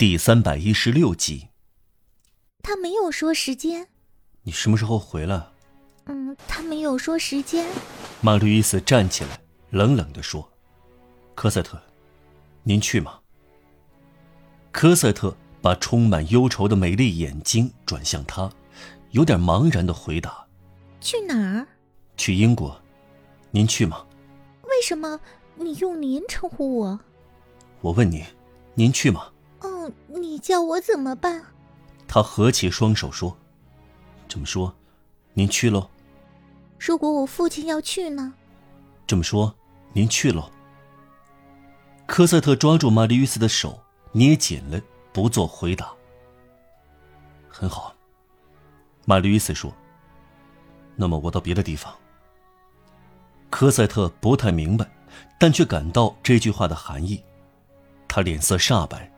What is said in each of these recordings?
第三百一十六集。他没有说时间。你什么时候回来？嗯，他没有说时间。马路易斯站起来，冷冷的说：“科赛特，您去吗？”科赛特把充满忧愁的美丽眼睛转向他，有点茫然的回答：“去哪儿？去英国。您去吗？为什么你用您称呼我？我问你，您去吗？哦，你叫我怎么办？”他合起双手说：“这么说，您去喽？如果我父亲要去呢？这么说，您去喽？”科赛特抓住玛丽·约斯的手。捏紧了，不做回答。很好，玛丽·伊斯说：“那么我到别的地方。”科赛特不太明白，但却感到这句话的含义。他脸色煞白，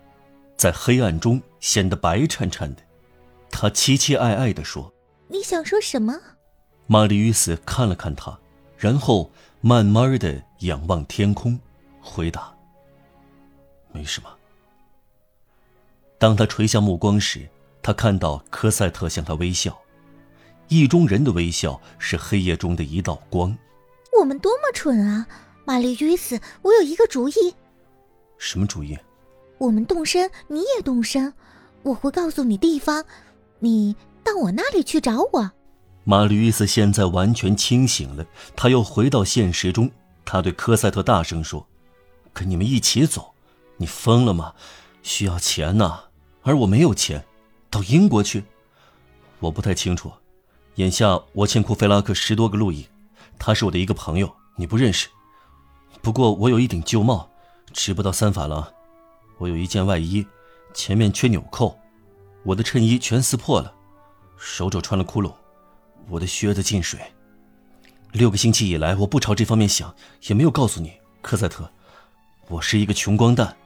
在黑暗中显得白颤颤的。他期期艾艾地说：“你想说什么？”玛丽·与斯看了看他，然后慢慢的仰望天空，回答：“没什么。”当他垂下目光时，他看到科赛特向他微笑，意中人的微笑是黑夜中的一道光。我们多么蠢啊，玛丽·约斯！我有一个主意。什么主意？我们动身，你也动身。我会告诉你地方，你到我那里去找我。玛丽·约斯现在完全清醒了，他又回到现实中。他对科赛特大声说：“跟你们一起走？你疯了吗？需要钱呐！”而我没有钱，到英国去，我不太清楚。眼下我欠库菲拉克十多个路易，他是我的一个朋友，你不认识。不过我有一顶旧帽，值不到三法郎。我有一件外衣，前面缺纽扣。我的衬衣全撕破了，手肘穿了窟窿，我的靴子进水。六个星期以来，我不朝这方面想，也没有告诉你，科赛特，我是一个穷光蛋。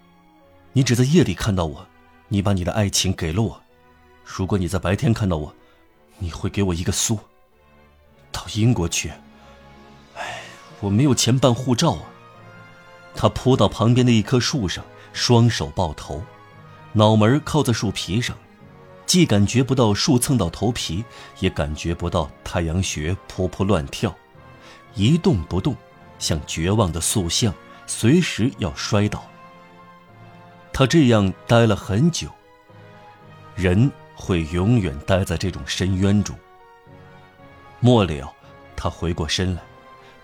你只在夜里看到我。你把你的爱情给了我，如果你在白天看到我，你会给我一个苏。到英国去，哎，我没有钱办护照啊。他扑到旁边的一棵树上，双手抱头，脑门靠在树皮上，既感觉不到树蹭到头皮，也感觉不到太阳穴扑扑乱跳，一动不动，像绝望的塑像，随时要摔倒。他这样待了很久。人会永远待在这种深渊中。末了，他回过身来，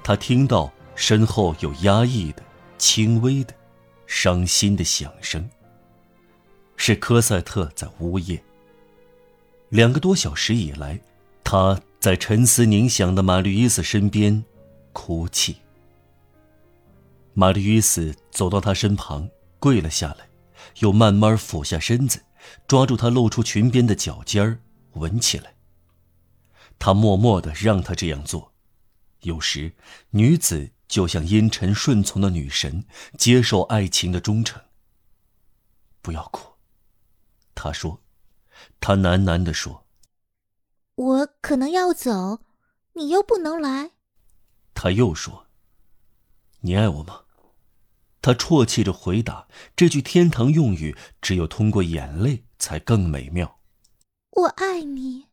他听到身后有压抑的、轻微的、伤心的响声。是科赛特在呜咽。两个多小时以来，他在沉思冥想的玛丽伊斯身边哭泣。玛丽伊斯走到他身旁，跪了下来。又慢慢俯下身子，抓住他露出裙边的脚尖儿，闻起来。他默默的让她这样做。有时，女子就像阴沉顺从的女神，接受爱情的忠诚。不要哭，他说。他喃喃地说：“我可能要走，你又不能来。”他又说：“你爱我吗？”他啜泣着回答：“这句天堂用语，只有通过眼泪才更美妙。”我爱你。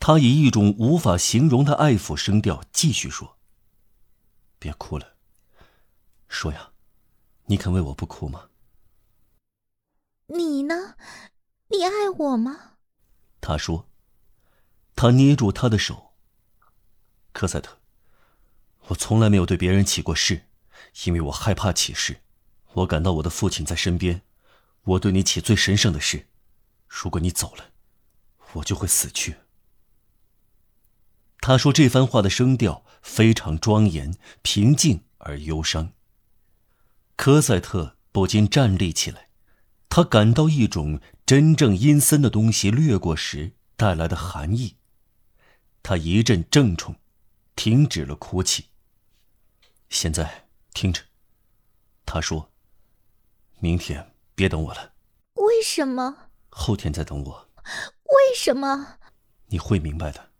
他以一种无法形容的爱抚声调继续说：“别哭了，说呀，你肯为我不哭吗？”你呢？你爱我吗？他说。他捏住他的手。科赛特，我从来没有对别人起过誓。因为我害怕起誓，我感到我的父亲在身边，我对你起最神圣的誓。如果你走了，我就会死去。他说这番话的声调非常庄严、平静而忧伤。科赛特不禁站立起来，他感到一种真正阴森的东西掠过时带来的寒意。他一阵怔忡，停止了哭泣。现在。听着，他说：“明天别等我了。”为什么？后天再等我。为什么？你会明白的。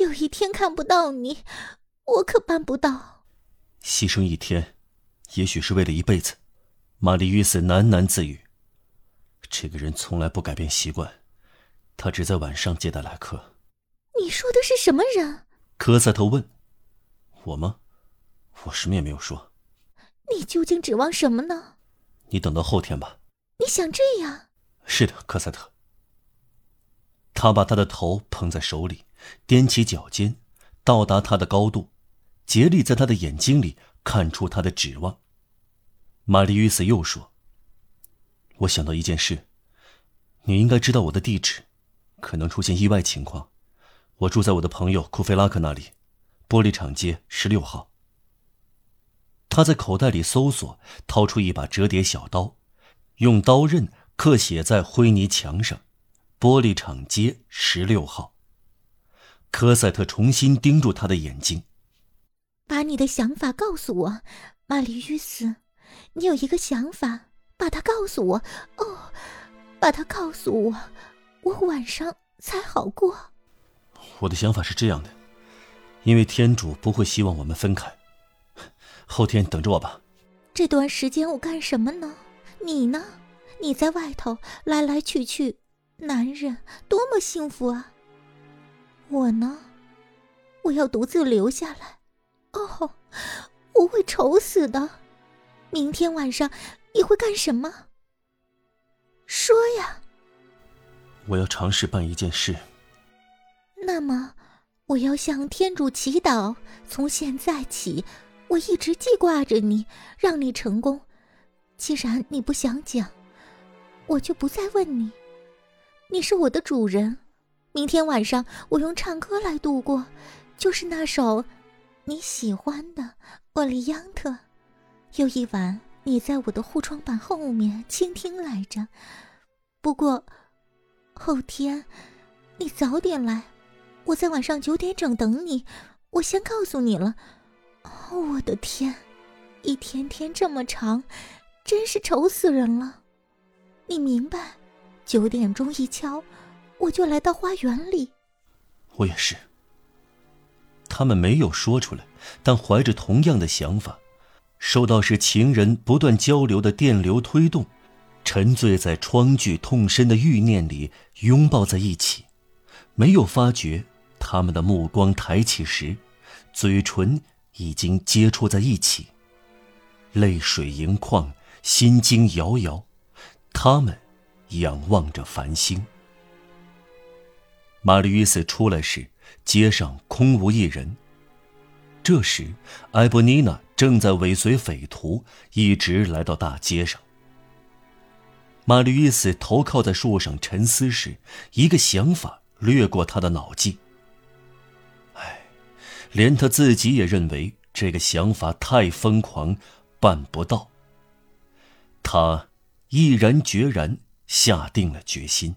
有一天看不到你，我可办不到。牺牲一天，也许是为了一辈子。玛丽·约瑟喃喃自语：“这个人从来不改变习惯，他只在晚上接待来客。你说的是什么人？科赛特问。我吗？我什么也没有说。你究竟指望什么呢？你等到后天吧。你想这样？是的，科赛特。他把他的头捧在手里，踮起脚尖，到达他的高度，竭力在他的眼睛里看出他的指望。玛丽·与斯又说：“我想到一件事，你应该知道我的地址，可能出现意外情况。我住在我的朋友库菲拉克那里，玻璃厂街十六号。”他在口袋里搜索，掏出一把折叠小刀，用刀刃刻写在灰泥墙上：“玻璃厂街十六号。”科赛特重新盯住他的眼睛，把你的想法告诉我，玛丽·与斯。你有一个想法，把它告诉我哦，把它告诉我，我晚上才好过。我的想法是这样的，因为天主不会希望我们分开。后天等着我吧。这段时间我干什么呢？你呢？你在外头来来去去，男人多么幸福啊！我呢？我要独自留下来。哦，我会愁死的。明天晚上你会干什么？说呀！我要尝试办一件事。那么，我要向天主祈祷，从现在起，我一直记挂着你，让你成功。既然你不想讲，我就不再问你。你是我的主人。明天晚上，我用唱歌来度过，就是那首你喜欢的《沃利央特》。有一晚，你在我的护窗板后面倾听来着。不过，后天你早点来，我在晚上九点整等你。我先告诉你了。我的天，一天天这么长，真是愁死人了。你明白？九点钟一敲，我就来到花园里。我也是。他们没有说出来，但怀着同样的想法。受到是情人不断交流的电流推动，沉醉在疮剧痛深的欲念里，拥抱在一起，没有发觉他们的目光抬起时，嘴唇已经接触在一起，泪水盈眶，心惊摇摇，他们仰望着繁星。玛丽·约瑟出来时，街上空无一人。这时，埃博妮娜正在尾随匪徒，一直来到大街上。玛丽伊斯头靠在树上沉思时，一个想法掠过他的脑际。唉，连他自己也认为这个想法太疯狂，办不到。他毅然决然下定了决心。